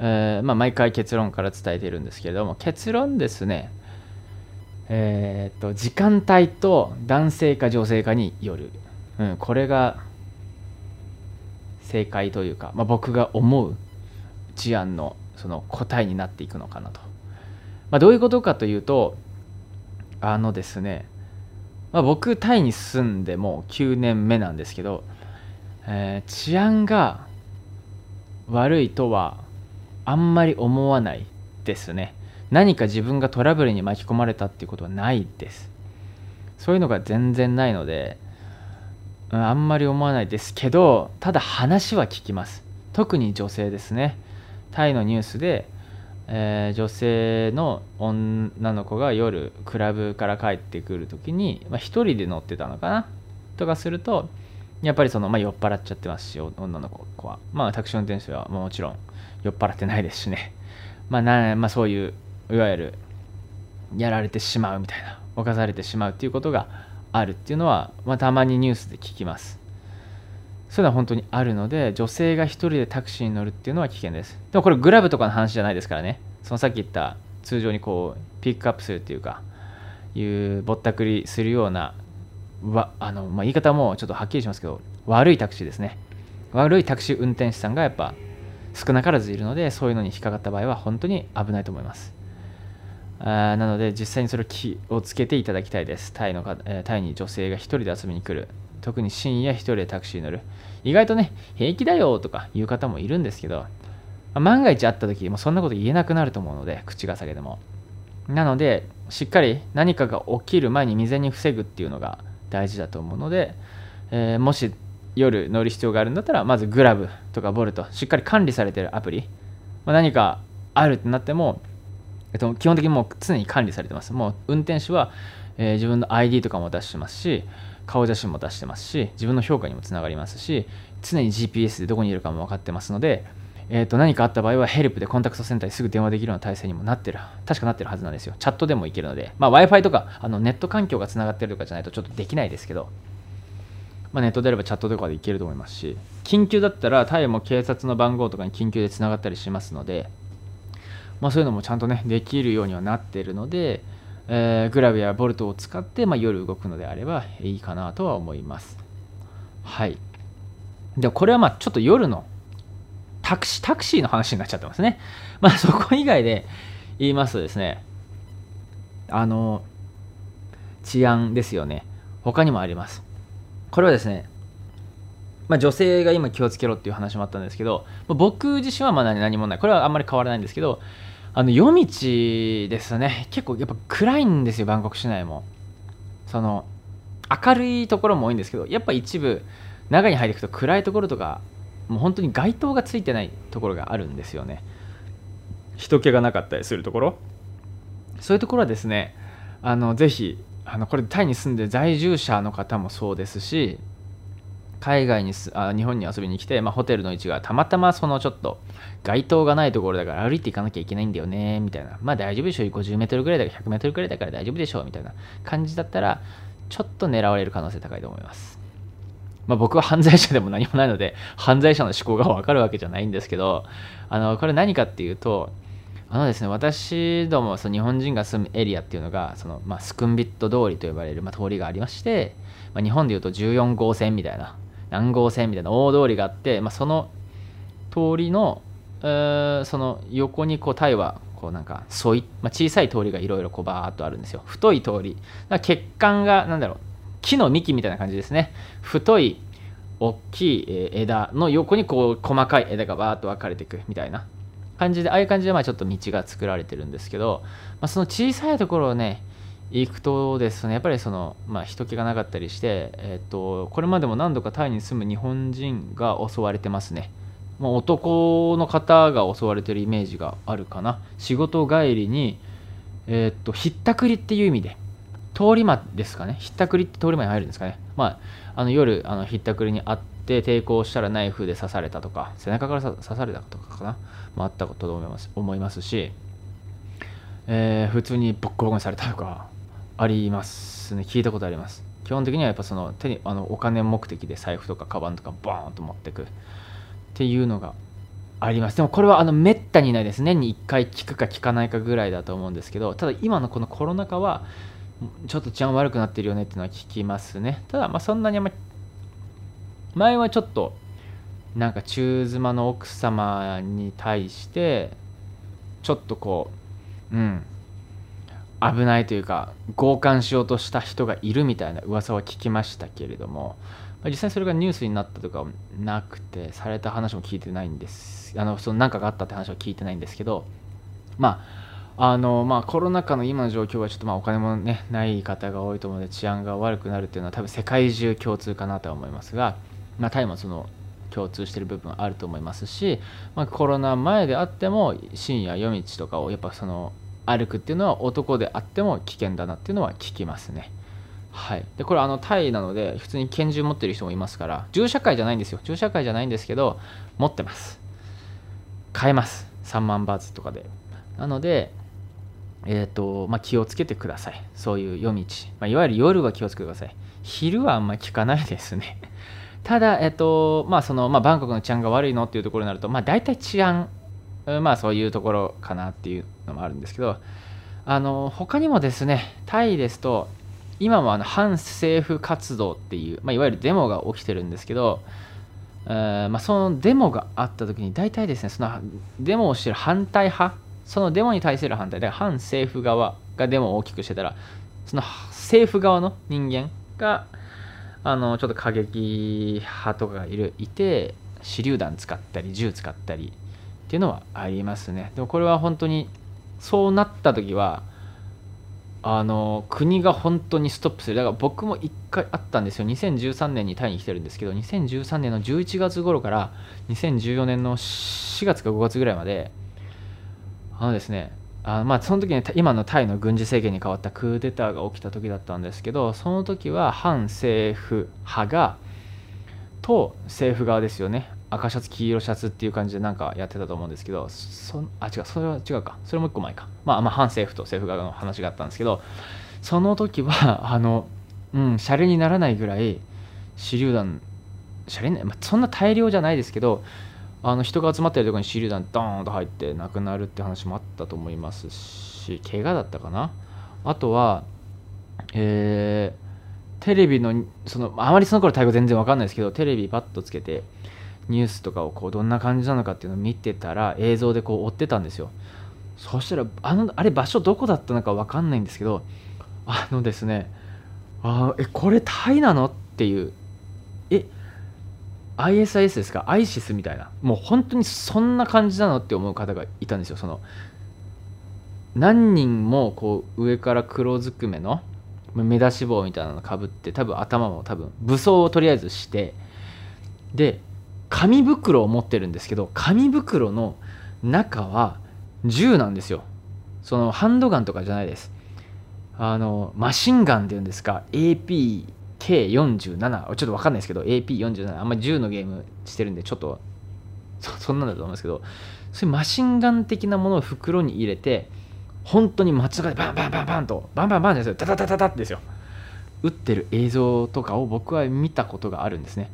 えー、まあ、毎回結論から伝えているんですけれども結論ですね、えー、っと時間帯と男性か女性かによる、うん、これが正解というか、まあ、僕が思う治安のその答えになっていくのかなと。まあ、どういうことかというとあのですね、まあ、僕タイに住んでもう9年目なんですけど、えー、治安が悪いとはあんまり思わないですね。何か自分がトラブルに巻き込まれたっていうことはないです。そういうのが全然ないので、うん、あんまり思わないですけどただ話は聞きます。特に女性ですね。タイのニュースでえー、女性の女の子が夜クラブから帰ってくる時に、まあ、1人で乗ってたのかなとかするとやっぱりその、まあ、酔っ払っちゃってますし女の子は。まあタクシー運転手はもちろん酔っ払ってないですしね。まあな、まあ、そういういわゆるやられてしまうみたいな犯されてしまうっていうことがあるっていうのは、まあ、たまにニュースで聞きます。そういうのは本当にあるので女性が1人でタクシーに乗るっていうのは危険です。でもこれグラブとかの話じゃないですからね。そのさっき言った通常にこうピックアップするっていうかいうぼったくりするようなわあの、まあ、言い方もちょっとはっきりしますけど悪いタクシーですね。悪いタクシー運転手さんがやっぱ少なからずいるのでそういうのに引っかかった場合は本当に危ないと思います。あなので実際にそれを気をつけていただきたいです。タイのかタイに女性が1人で遊びに来る。特に深夜1人でタクシーに乗る。意外とね平気だよとか言う方もいるんですけど万が一あった時もそんなこと言えなくなると思うので口が下げても。なのでしっかり何かが起きる前に未然に防ぐっていうのが大事だと思うので、えー、もし夜乗る必要があるんだったらまずグラブとかボルトしっかり管理されてるアプリ、まあ、何かあるってなっても、えっと、基本的にもう常に管理されてます。もう運転手は、えー、自分の ID とかも出してますし顔写真も出してますし自分の評価にもつながりますし常に GPS でどこにいるかも分かってますので、えー、と何かあった場合はヘルプでコンタクトセンターにすぐ電話できるような体制にもなってる確かなってるはずなんですよ。チャットでもいけるので、まあ、w i f i とかあのネット環境がつながってるとかじゃないとちょっとできないですけど、まあ、ネットであればチャットとかでいけると思いますし。緊急だったらタイも警察の番号とかに緊急でつながったりしますので、まあ、そういうのもちゃんとねできるようにはなってるので、えー、グラブやボルトを使って、まあ、夜動くのであればいいかなとは思います。はい。で、これはまあちょっと夜のタクシー、タクシーの話になっちゃってますね。まあ そこ以外で言いますとですね、あの、治安ですよね。他にもあります。これはですね、まあ、女性が今気をつけろっていう話もあったんですけど、僕自身はまだ何もない。これはあんまり変わらないんですけど、あの夜道ですね結構やっぱ暗いんですよバンコク市内もその明るいところも多いんですけどやっぱ一部中に入っていくと暗いところとかもう本当に街灯がついてないところがあるんですよね。人気がなかったりするところ。そういうところはですねあのぜひあのこれタイに住んで在住者の方もそうですし海外にすあ日本に遊びに来て、まあ、ホテルの位置がたまたまそのちょっと街灯がないところだから歩いていかなきゃいけないんだよねみたいな。まあ大丈夫でしょう。50メートルぐらいだから100メートルぐらいだから大丈夫でしょうみたいな感じだったらちょっと狙われる可能性高いと思います。まあ、僕は犯罪者でも何もないので犯罪者の思考が分かるわけじゃないんですけどあのこれ何かっていうとあのですね私どもその日本人が住むエリアっていうのがその、まあ、スクンビット通りと呼ばれる、まあ、通りがありまして、まあ、日本でいうと14号線みたいな南号線みたいな大通りがあって、まあ、その通りの、その横にこうタイはこうなんか沿い、まあ、小さい通りがいろいろこうバーっとあるんですよ。太い通り。血管がなんだろう木の幹みたいな感じですね。太い大きい枝の横にこう細かい枝がバーっと分かれていくみたいな感じでああいう感じでまあちょっと道が作られてるんですけど、まあ、その小さいところをね行くとですねやっぱりその、まあ、人気がなかったりして、えーと、これまでも何度かタイに住む日本人が襲われてますね。もう男の方が襲われてるイメージがあるかな。仕事帰りに、えっ、とひったくりっていう意味で通り魔ですかね。ひったくりって通り魔に入るんですかね。まああの夜あのひったくりにあって抵抗したらナイフで刺されたとか背中から刺されたとかかな、まあ、あったことと思います思いますし、えー、普通にボッコボコにされたとかありますね。聞いたことあります。基本的にはやっぱその手にあのお金目的で財布とかカバンとかボーンと持ってく。っていうのがあります。でもこれはあのめったにないです。年に1回聞くか聞かないかぐらいだと思うんですけどただ今のこのコロナ禍はちょっと治安悪くなってるよねっていうのは聞きますね。ただまあそんなにあんま前はちょっとなんか中妻の奥様に対してちょっとこううん。危ないというか強姦しようとした人がいるみたいな噂は聞きましたけれども、実際それがニュースになったとかなくてされた話も聞いてないんです。あのその何かがあったって話は聞いてないんですけどまああのまあコロナ禍の今の状況はちょっとまあお金もねない方が多いと思うので治安が悪くなるっていうのは多分世界中共通かなとは思いますが、まあ、タイもその共通している部分あると思いますし、まあ、コロナ前であっても深夜夜道とかをやっぱその歩くっていうのは男であっても危険だなっていうのは聞きますね。はい、でこれあのタイなので普通に拳銃持ってる人もいますから銃社会じゃないんです。よ銃社会じゃないんですけど持ってます。買えます。3万バーツとかで。なのでえ、ー、とまあ、気をつけてください。そういう夜道、まあ、いわゆる夜は気をつけてください。昼はあんまり聞かないですね。ただえっ、ー、とまあその、まあ、バンコクの治安が悪いのっていうところになるとまあ大体治安まあそういうところかなっていうのもあるんですけどあの他にもですねタイですと今もあの反政府活動っていう、まあ、いわゆるデモが起きてるんですけど、えー、まあ、そのデモがあった時に大体ですねそのデモをしてる反対派そのデモに対する反対だから反政府側がデモを大きくしてたらその政府側の人間があのちょっと過激派とかがいるいて手榴弾使ったり銃使ったりっていうのはありますね。でもこれは本当にそうなった時はあの国が本当にストップする。だから僕も1回あったんですよ。2013年にタイに来てるんですけど2013年の11月頃から2014年の4月か5月ぐらいまであのですねあまあその時に今のタイの軍事政権に変わったクーデターが起きた時だったんですけどその時は反政府派がと政府側ですよね。赤シャツ黄色シャツっていう感じでなんかやってたと思うんですけどそあ違うそれは違うか。それもう一個前か、まあ、まあ反政府と政府側の話があったんですけどその時は あのうんシャレにならないぐらい手榴弾シャレ、まあ、そんな大量じゃないですけどあの人が集まってるところに手榴弾ドーンと入って亡くなるって話もあったと思いますし怪我だったかな？あとはえー、テレビのそのあまりその頃タイ語全然わかんないですけどテレビパッとつけてニュースとかをこうどんな感じなのかっていうのを見てたら映像でこう追ってたんですよ。そしたらあのあれ場所どこだったのか分かんないんですけどあのですねあえこれタイなの？っていう ISIS ですか？ISIS みたいな。もう本当にそんな感じなのって思う方がいたんですよ。その何人もこう上から黒ずくめの目出し帽みたいなのかぶって多分頭も多分武装をとりあえずしてで紙袋を持ってるんですけど紙袋の中は銃なんですよ。そのハンドガンとかじゃないです。あのマシンガンっていうんですか？AP K47 ちょっと分かんないですけど AP47 あんまり銃のゲームしてるんでちょっとそんなんだと思いますけどそういうマシンガン的なものを袋に入れて本当に街中でバンバンバンバンとバンバンバンですよダダダダダですよ。撃ってる映像とかを僕は見たことがあるんですね。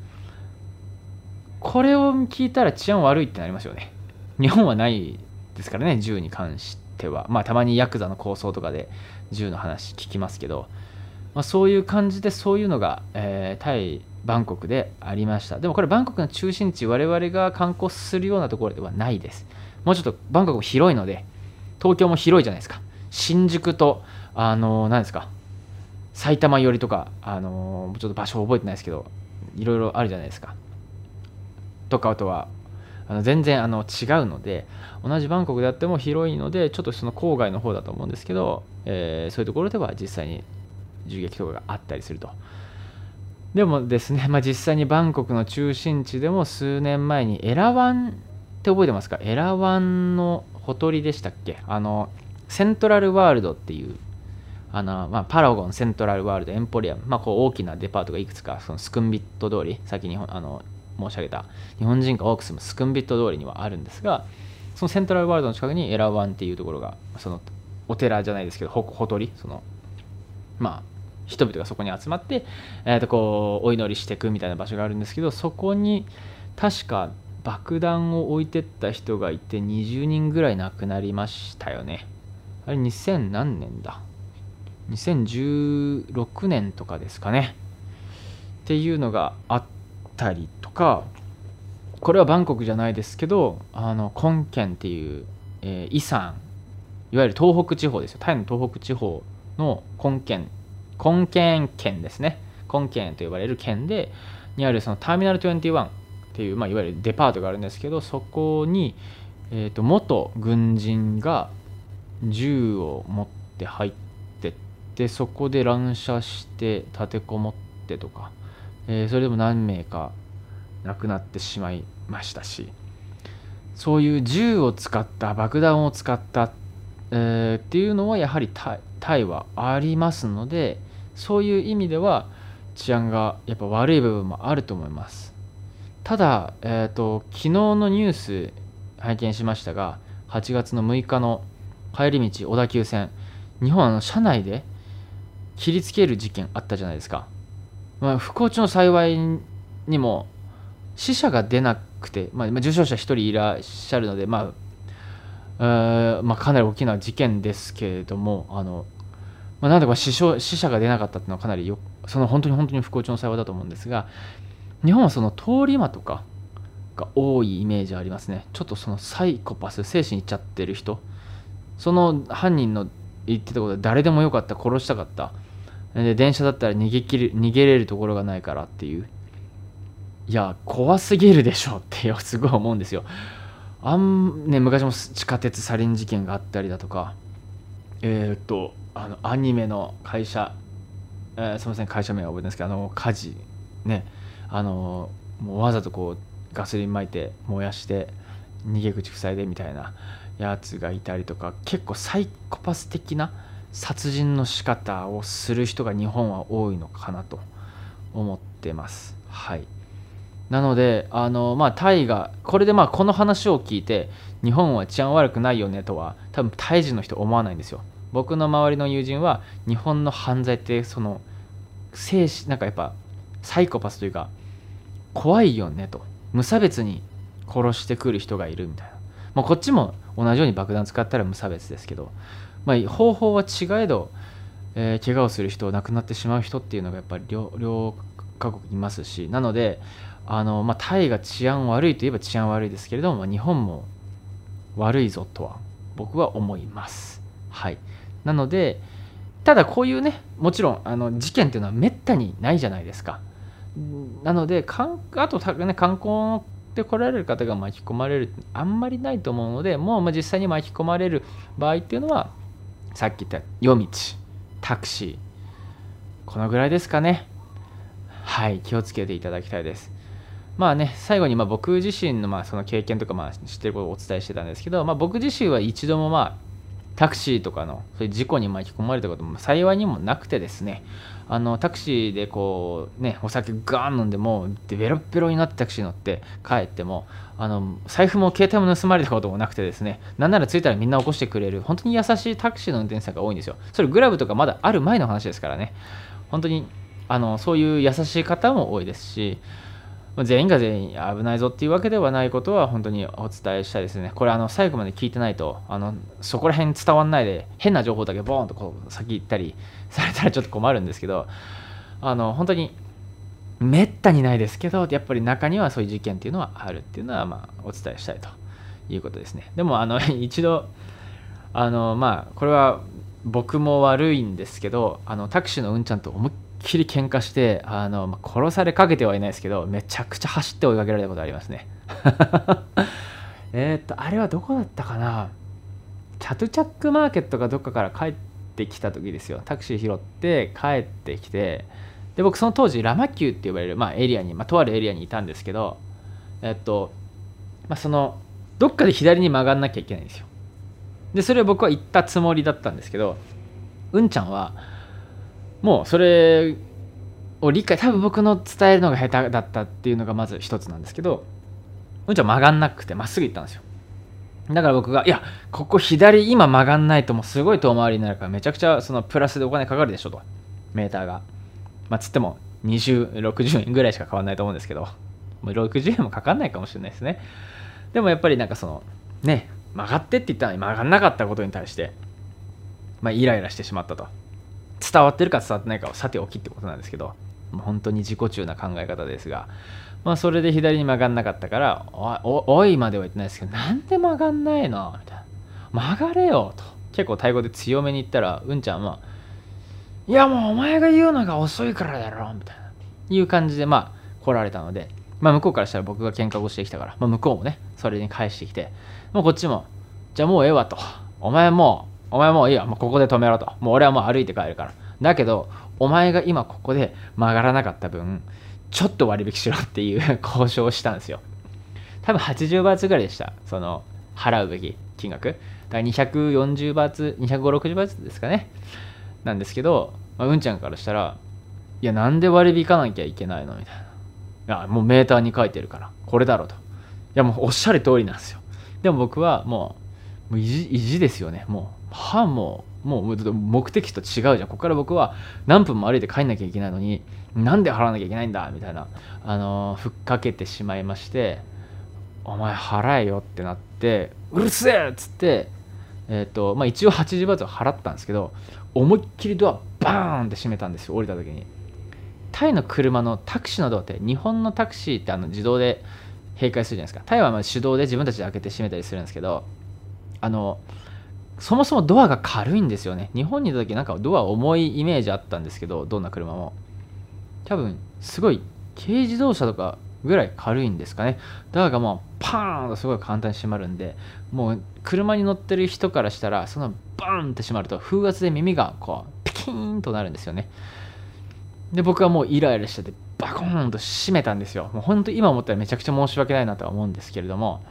これを聞いたら治安悪いってなりますよね。日本はないですからね銃に関しては。まあたまにヤクザの抗争とかで銃の話聞きますけど、まあ、そういう感じでそういうのが、えー、タイバンコクでありました。でもこれバンコクの中心地我々が観光するようなところではないです。もうちょっとバンコク広いので東京も広いじゃないですか。新宿とあの何ですか埼玉寄りとかあのちょっと場所覚えてないですけどいろいろあるじゃないですか。とかあとはあの全然あの違うので同じバンコクであっても広いのでちょっとその郊外の方だと思うんですけど、えー、そういうところでは実際に銃撃とかがあったりすると。でもですね、まあ、実際にバンコクの中心地でも数年前にエラワンって覚えてますか？エラワンのほとりでしたっけ？あのセントラルワールドっていうあの、まあ、パラゴンセントラルワールドエンポリアム、まあ、こう大きなデパートがいくつかそのスクンビット通り先にあの申し上げた日本人が多く住むスクンビット通りにはあるんですがそのセントラルワールドの近くにエラワンっていうところがそのお寺じゃないですけどほほとりそのまあ人々がそこに集まって、えー、とこうお祈りしていくみたいな場所があるんですけどそこに確か爆弾を置いてった人がいて20人ぐらい亡くなりましたよね。あれ2000何年だ？2016年とかですかね。っていうのがあったりとかこれはバンコクじゃないですけどあのコンケンっていう、えー、イサンいわゆる東北地方ですよ。タイの東北地方のコンケンコンケン県ですね。コンケンと呼ばれる県でにあるそのターミナル21っていう、まあ、いわゆるデパートがあるんですけどそこに、えーと、元軍人が銃を持って入ってってそこで乱射して立てこもってとか、えー、それでも何名か亡くなってしまいましたしそういう銃を使った爆弾を使った、えー、っていうのはやはりタイはありますのでそういう意味では治安がやっぱ悪い部分もあると思います。ただ、えーと、昨日のニュース拝見しましたが8月の6日の帰り道小田急線日本の車内で切りつける事件あったじゃないですか、まあ、不幸中の幸いにも死者が出なくて、まあ、重傷者1人いらっしゃるので、まあまあ、かなり大きな事件ですけれどもあのまあ、なんとか死傷死者が出なかったっていうのはかなりよその本当に本当に不幸中の幸いだと思うんですが日本はその通り魔とかが多いイメージありますね。ちょっとそのサイコパス精神いっちゃってる人。その犯人の言ってたことで誰でもよかった殺したかった。で電車だったら逃げきる逃げれるところがないからっていう。いや怖すぎるでしょってすごい思うんですよ。あんね昔も地下鉄サリン事件があったりだとか。えー、っとあのアニメの会社、えー、すみません会社名は覚えてないですけどあの火事ね。あのもうわざとこうガソリン撒いて燃やして逃げ口塞いでみたいなやつがいたりとか。結構サイコパス的な殺人の仕方をする人が日本は多いのかなと思ってます。はい。なのであのまあタイがこれでまあこの話を聞いて日本は治安悪くないよねとは多分タイ人の人思わないんですよ。僕の周りの友人は日本の犯罪ってその精神なんかやっぱサイコパスというか怖いよねと。無差別に殺してくる人がいるみたいな、まあ、こっちも同じように爆弾使ったら無差別ですけど、まあ、方法は違えど、えー、怪我をする人亡くなってしまう人っていうのがやっぱり両両各国いますしなのであの、まあ、タイが治安悪いといえば治安悪いですけれども、日本も悪いぞとは僕は思います。はい。なのでただこういうねもちろんあの事件っていうのはめったにないじゃないですか。なのであと、ね、観光で来られる方が巻き込まれるあんまりないと思うのでもう実際に巻き込まれる場合っていうのはさっき言った夜道タクシーこのぐらいですかね。はい。気をつけていただきたいです。まあね最後にま僕自身のまあその経験とかまあ知ってることをお伝えしてたんですけど、まあ、僕自身は一度もまあタクシーとかのそういう事故に巻き込まれたことも幸いにもなくてですねあのタクシーでこうねお酒ガーン飲んでもうベロッベロになってタクシー乗って帰ってもあの財布も携帯も盗まれたこともなくてですねなんなら着いたらみんな起こしてくれる本当に優しいタクシーの運転手さんが多いんですよ。それグラブとかまだある前の話ですからね。本当にあのそういう優しい方も多いですし全員が全員危ないぞっていうわけではないことは本当にお伝えしたいですね。これあの最後まで聞いてないとあのそこら辺伝わんないで変な情報だけボーンとこう先行ったりされたらちょっと困るんですけどあの本当にめったにないですけどやっぱり中にはそういう事件っていうのはあるっていうのはまあお伝えしたいということですね。でもあの 一度あのまあこれは僕も悪いんですけどあのタクシーのうんちゃんと思いっきり喧嘩してあの、まあ、殺されかけてはいないですけどめちゃくちゃ走って追いかけられたことありますね。えっとあれはどこだったかな？チャトチャックマーケットかどっかから帰ってきた時ですよ。タクシー拾って帰ってきてで僕その当時ラマキューって呼ばれる、まあ、エリアに、まあ、とあるエリアにいたんですけどえっと、まあ、そのどっかで左に曲がんなきゃいけないんですよ。でそれを僕は行ったつもりだったんですけどうんちゃんはもうそれを理解多分僕の伝えるのが下手だったっていうのがまず一つなんですけどうんちゃ曲がんなくてまっすぐ行ったんですよ。だから僕がいやここ左今曲がんないともうすごい遠回りになるからめちゃくちゃそのプラスでお金かかるでしょと。メーターが。まあつっても2060円ぐらいしか変わんないと思うんですけど。もう60円もかかんないかもしれないですね。でもやっぱりなんかそのね曲がってって言ったのに曲がんなかったことに対してまあイライラしてしまったと。伝わってるか伝わってないかをさておきってことなんですけど、もう本当に自己中な考え方ですが、まあ、それで左に曲がんなかったからおおいまでは言ってないですけどなんで曲がんないの？みたいな。曲がれよと。結構タイ語で強めに言ったらうんちゃんはいやもうお前が言うのが遅いからだろ。みたいな。いう感じでまあ来られたので、まあ、向こうからしたら僕が喧嘩をしてきたから、まあ、向こうもねそれに返してきてもうこっちもじゃあもうええわと。お前もうお前もういいよ。もうここで止めろと。もう俺はもう歩いて帰るから。だけどお前が今ここで曲がらなかった分ちょっと割引しろっていう 交渉をしたんですよ。多分80バーツぐらいでした。その払うべき金額。だから240バーツ25060バーツですかね。なんですけど、まあ、うんちゃんからしたらいやなんで割引かなきゃいけないの？みたいな。いやもうメーターに書いてるから。これだろうと。いやもうおっしゃる通りなんですよ。でも僕はもうもう意地意地ですよね。もううはあももう目的と違うじゃん。ここから僕は何分も歩いて帰んなきゃいけないのになんで払わなきゃいけないんだみたいなあのふっかけてしまいましてお前払えよってなってうるせえっつってえっ、ー、とまあ一応80バーツを払ったんですけど思いっきりドアバーンって閉めたんですよ降りた時に。タイの車のタクシーのドアって日本のタクシーってあの自動で閉会するじゃないですか。タイはまあ手動で自分たちで開けて閉めたりするんですけどあのそもそもドアが軽いんですよね。日本にいた時なんかドア重いイメージあったんですけどどんな車も。多分すごい軽自動車とかぐらい軽いんですかね。ドアがもうパーンとすごい簡単に閉まるんでもう車に乗ってる人からしたらそのバーンって閉まると風圧で耳がこうピキーンとなるんですよね。で僕はもうイライラしててバコーンと閉めたんですよ。もう本当今思ったらめちゃくちゃ申し訳ないなとは思うんですけれども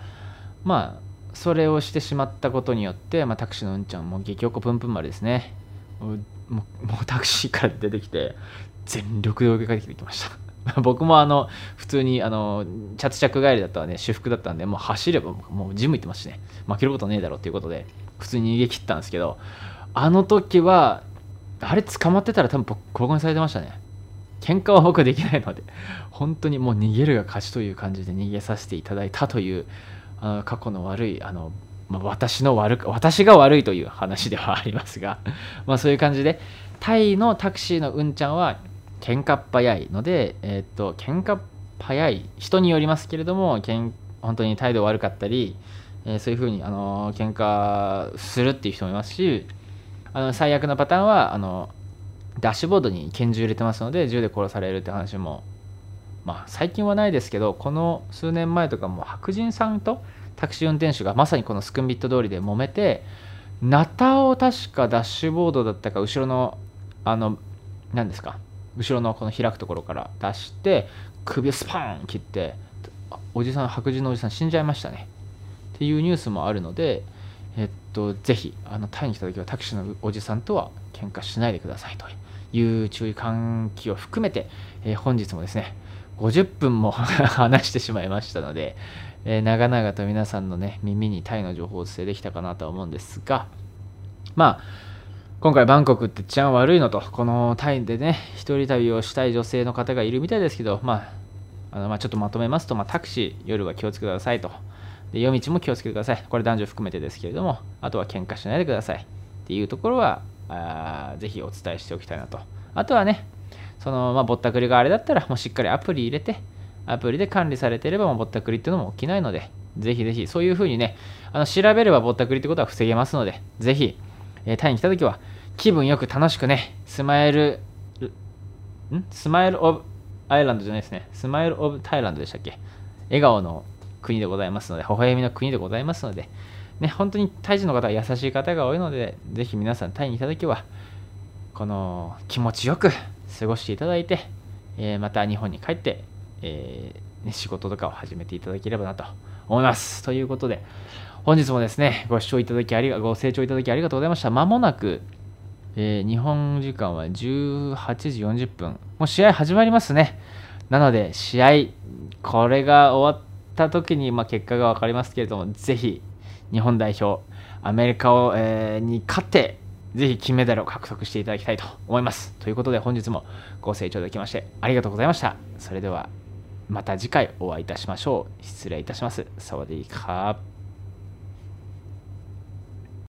まあそれをしてしまったことによって、まあ、タクシーのうんちゃんも激おこぷんぷん丸ですね。もうタクシーから出てきて全力で追いかけてきました。僕もあの普通にあのチャツチャク帰りだったらね。私服だったんでもう走ればもうジム行ってますしね。負けることねえだろっていうことで普通に逃げ切ったんですけどあの時はあれ捕まってたら多分ボコボコにされてましたね。喧嘩は僕はできないので本当にもう逃げるが勝ちという感じで逃げさせていただいたというあ過去の悪いあの、まあ、私の悪私が悪いという話ではありますが まあそういう感じでタイのタクシーのうんちゃんは喧嘩っ早いのでえー、っと喧嘩早い人によりますけれども本当に態度悪かったり、えー、そういうふうにあの喧嘩するっていう人もいますしあの最悪のパターンはあのダッシュボードに拳銃入れてますので銃で殺されるって話もまあ、最近はないですけどこの数年前とかも白人さんとタクシー運転手がまさにこのスクンビット通りで揉めてナタを確かダッシュボードだったか後ろのあの何ですか後ろのこの開くところから出して首をスパーン切っておじさん白人のおじさん死んじゃいましたね。っていうニュースもあるので、えっと、ぜひ、あの、タイに来た時はタクシーのおじさんとは喧嘩しないでくださいという注意喚起を含めて、えー、本日もですね、50分も 話してしまいましたので、えー、長々と皆さんのね、耳にタイの情報をお伝えできたかなと思うんですが、まあ、今回バンコクって治安悪いのと、このタイでね、一人旅をしたい女性の方がいるみたいですけど、まあ、あのまあちょっとまとめますと、まあ、タクシー、夜は気をつけてくださいと。で夜道も気をつけてください。これ男女含めてですけれども、あとは喧嘩しないでください。っていうところは、あぜひお伝えしておきたいなと。あとはね、その、まあ、ぼったくりがあれだったら、もうしっかりアプリ入れて、アプリで管理されてれば、もうぼったくりっていうのも起きないので、ぜひぜひ、そういうふうにね、あの調べればぼったくりってことは防げますので、ぜひ、えー、タイに来たときは、気分よく楽しくね、スマイル、ん？ Smile of Island じゃないですね。 Smile of Thailand でしたっけ？笑顔の国でございますので、微笑みの国でございますので、ね、本当にタイ人の方は優しい方が多いので、ぜひ皆さんタイに来たときは、この気持ちよく過ごしていただいて、えー、また日本に帰って、えー、ね、仕事とかを始めていただければなと思います。ということで、本日もですね、ご視聴いただきありが、ご清聴いただきありがとうございました。まもなく、えー、日本時間は18時40分。もう試合始まりますね。なので、試合、これが終わった時に、まあ、結果が分かりますけれども、ぜひ、日本代表、アメリカを、えー、に勝って、ぜひ金メダルを獲得していただきたいと思います。ということで、本日もご清聴いただきまして、ありがとうございました。それでは、また次回お会いいたしましょう。失礼いたします。サワディーカー。